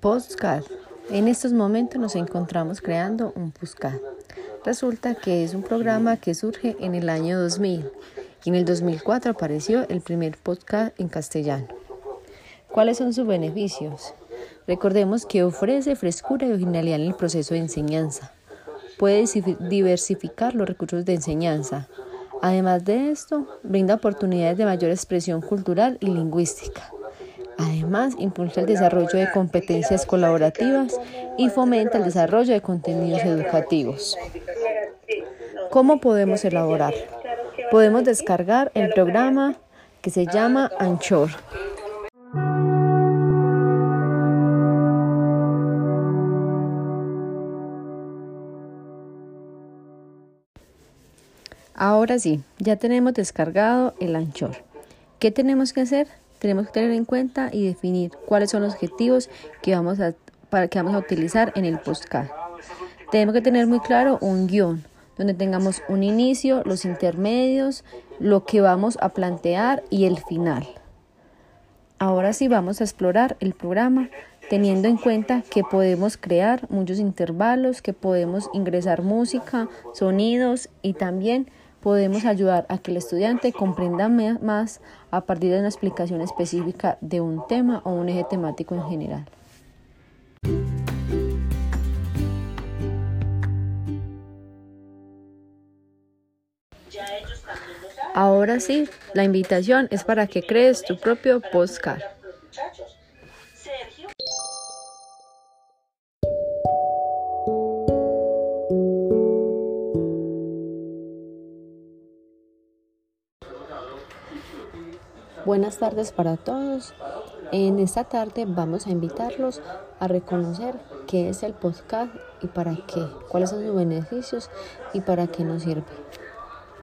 Postcard. En estos momentos nos encontramos creando un postcard. Resulta que es un programa que surge en el año 2000 y en el 2004 apareció el primer podcast en castellano. ¿Cuáles son sus beneficios? Recordemos que ofrece frescura y originalidad en el proceso de enseñanza. Puede diversificar los recursos de enseñanza. Además de esto, brinda oportunidades de mayor expresión cultural y lingüística. Además, impulsa el desarrollo de competencias colaborativas y fomenta el desarrollo de contenidos educativos. ¿Cómo podemos elaborar? Podemos descargar el programa que se llama Anchor. Ahora sí, ya tenemos descargado el Anchor. ¿Qué tenemos que hacer? Tenemos que tener en cuenta y definir cuáles son los objetivos que vamos a, para, que vamos a utilizar en el postcard. Tenemos que tener muy claro un guion donde tengamos un inicio, los intermedios, lo que vamos a plantear y el final. Ahora sí vamos a explorar el programa teniendo en cuenta que podemos crear muchos intervalos, que podemos ingresar música, sonidos y también podemos ayudar a que el estudiante comprenda más a partir de una explicación específica de un tema o un eje temático en general. Ahora sí, la invitación es para que crees tu propio postcard. Buenas tardes para todos. En esta tarde vamos a invitarlos a reconocer qué es el podcast y para qué, cuáles son sus beneficios y para qué nos sirve.